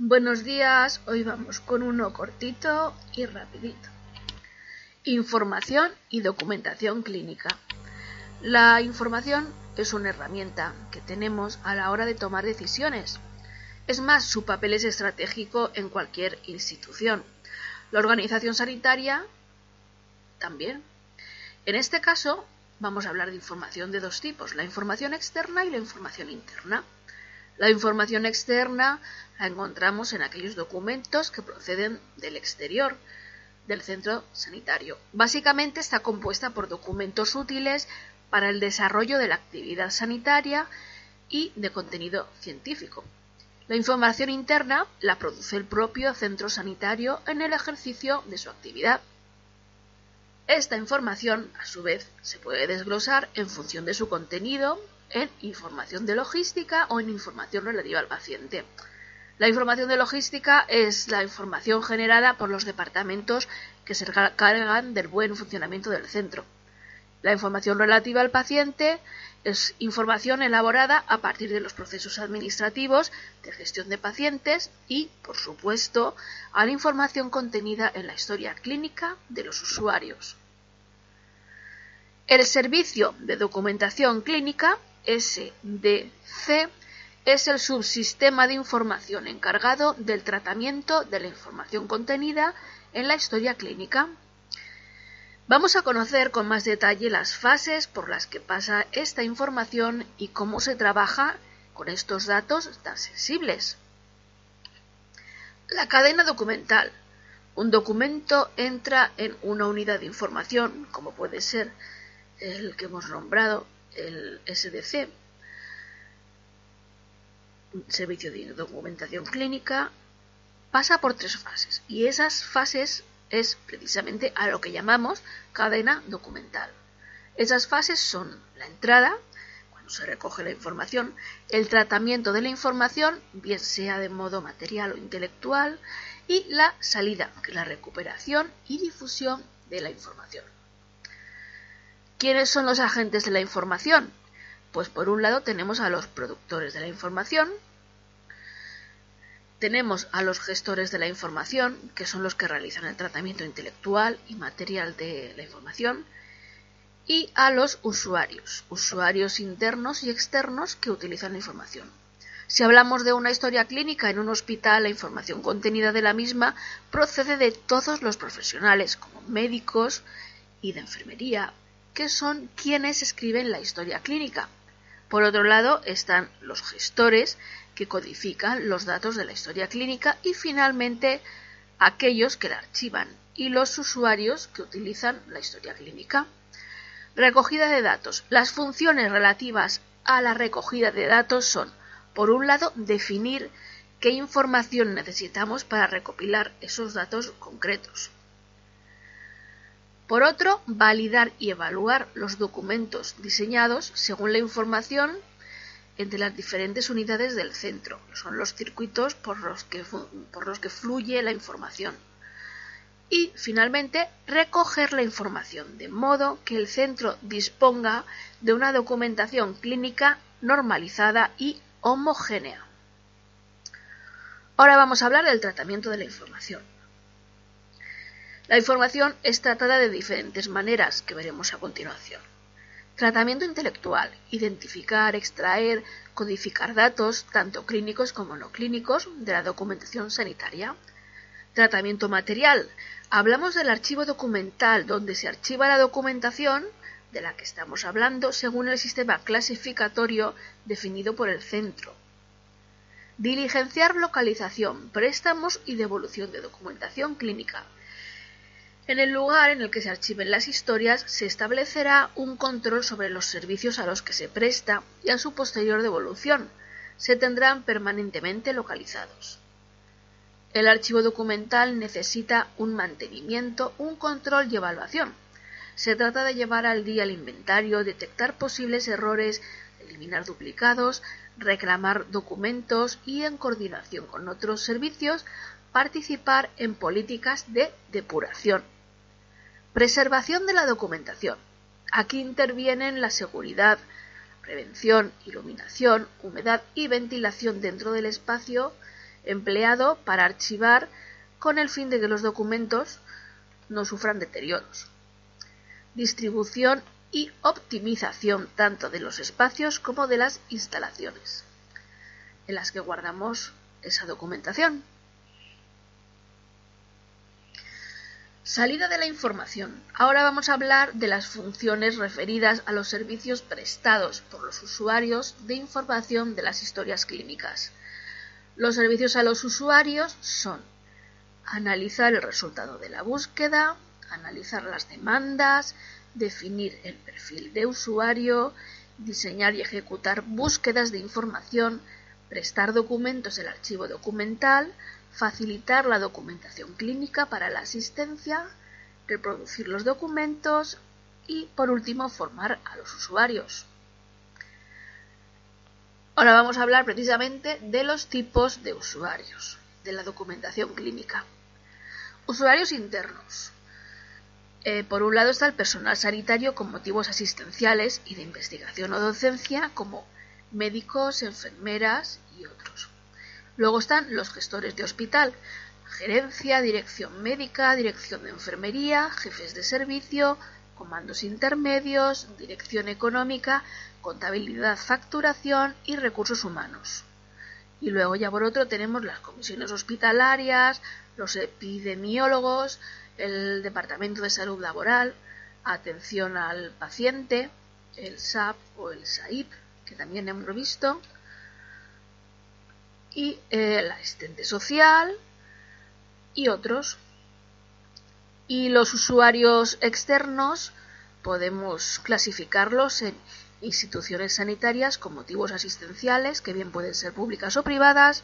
Buenos días, hoy vamos con uno cortito y rapidito. Información y documentación clínica. La información es una herramienta que tenemos a la hora de tomar decisiones. Es más, su papel es estratégico en cualquier institución. La organización sanitaria también. En este caso, vamos a hablar de información de dos tipos, la información externa y la información interna. La información externa la encontramos en aquellos documentos que proceden del exterior, del centro sanitario. Básicamente está compuesta por documentos útiles para el desarrollo de la actividad sanitaria y de contenido científico. La información interna la produce el propio centro sanitario en el ejercicio de su actividad. Esta información, a su vez, se puede desglosar en función de su contenido, en información de logística o en información relativa al paciente. La información de logística es la información generada por los departamentos que se cargan del buen funcionamiento del centro. La información relativa al paciente es información elaborada a partir de los procesos administrativos de gestión de pacientes y, por supuesto, a la información contenida en la historia clínica de los usuarios. El servicio de documentación clínica SDC es el subsistema de información encargado del tratamiento de la información contenida en la historia clínica. Vamos a conocer con más detalle las fases por las que pasa esta información y cómo se trabaja con estos datos tan sensibles. La cadena documental. Un documento entra en una unidad de información, como puede ser el que hemos nombrado, el SDC, Servicio de Documentación Clínica, pasa por tres fases y esas fases es precisamente a lo que llamamos cadena documental. Esas fases son la entrada, cuando se recoge la información, el tratamiento de la información, bien sea de modo material o intelectual, y la salida, que es la recuperación y difusión de la información. ¿Quiénes son los agentes de la información? Pues por un lado tenemos a los productores de la información, tenemos a los gestores de la información, que son los que realizan el tratamiento intelectual y material de la información, y a los usuarios, usuarios internos y externos que utilizan la información. Si hablamos de una historia clínica en un hospital, la información contenida de la misma procede de todos los profesionales, como médicos y de enfermería, que son quienes escriben la historia clínica. Por otro lado están los gestores, que codifican los datos de la historia clínica y finalmente aquellos que la archivan y los usuarios que utilizan la historia clínica. Recogida de datos. Las funciones relativas a la recogida de datos son, por un lado, definir qué información necesitamos para recopilar esos datos concretos. Por otro, validar y evaluar los documentos diseñados según la información entre las diferentes unidades del centro. Son los circuitos por los que, fluye la información. Y, finalmente, recoger la información de modo que el centro disponga de una documentación clínica normalizada y homogénea. Ahora vamos a hablar del tratamiento de la información. La información es tratada de diferentes maneras que veremos a continuación. Tratamiento intelectual. Identificar, extraer, codificar datos, tanto clínicos como no clínicos, de la documentación sanitaria. Tratamiento material. Hablamos del archivo documental, donde se archiva la documentación de la que estamos hablando según el sistema clasificatorio definido por el centro. Diligenciar localización, préstamos y devolución de documentación clínica. En el lugar en el que se archiven las historias se establecerá un control sobre los servicios a los que se presta y a su posterior devolución, se tendrán permanentemente localizados. El archivo documental necesita un mantenimiento, un control y evaluación. Se trata de llevar al día el inventario, detectar posibles errores, eliminar duplicados, reclamar documentos y, en coordinación con otros servicios, participar en políticas de depuración. Preservación de la documentación. Aquí intervienen la seguridad, prevención, iluminación, humedad y ventilación dentro del espacio empleado para archivar con el fin de que los documentos no sufran deterioros. Distribución y optimización tanto de los espacios como de las instalaciones en las que guardamos esa documentación. Salida de la información. Ahora vamos a hablar de las funciones referidas a los servicios prestados por los usuarios de información de las historias clínicas. Los servicios a los usuarios son analizar el resultado de la búsqueda, analizar las demandas, definir el perfil de usuario, diseñar y ejecutar búsquedas de información, prestar documentos del archivo documental, facilitar la documentación clínica para la asistencia, reproducir los documentos y, por último, formar a los usuarios. Ahora vamos a hablar precisamente de los tipos de usuarios de la documentación clínica. Usuarios internos. Eh, por un lado está el personal sanitario con motivos asistenciales y de investigación o docencia, como médicos, enfermeras y otros. Luego están los gestores de hospital, gerencia, dirección médica, dirección de enfermería, jefes de servicio, comandos intermedios, dirección económica, contabilidad, facturación y recursos humanos. Y luego ya por otro tenemos las comisiones hospitalarias, los epidemiólogos, el departamento de salud laboral, atención al paciente, el SAP o el SAIP, que también hemos visto, y eh, el asistente social y otros. Y los usuarios externos podemos clasificarlos en instituciones sanitarias con motivos asistenciales, que bien pueden ser públicas o privadas,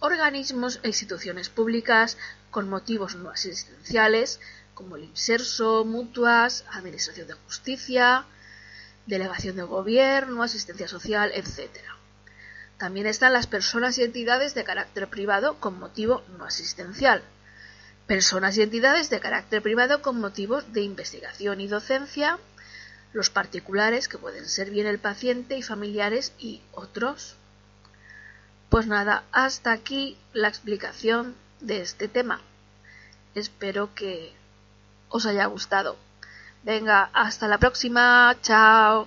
organismos e instituciones públicas con motivos no asistenciales, como el IMSERSO, mutuas, Administración de Justicia, Delegación de Gobierno, Asistencia Social, etc. También están las personas y entidades de carácter privado con motivo no asistencial. Personas y entidades de carácter privado con motivos de investigación y docencia. Los particulares, que pueden ser bien el paciente y familiares y otros. Pues nada, hasta aquí la explicación de este tema. Espero que os haya gustado. Venga, hasta la próxima. Chao.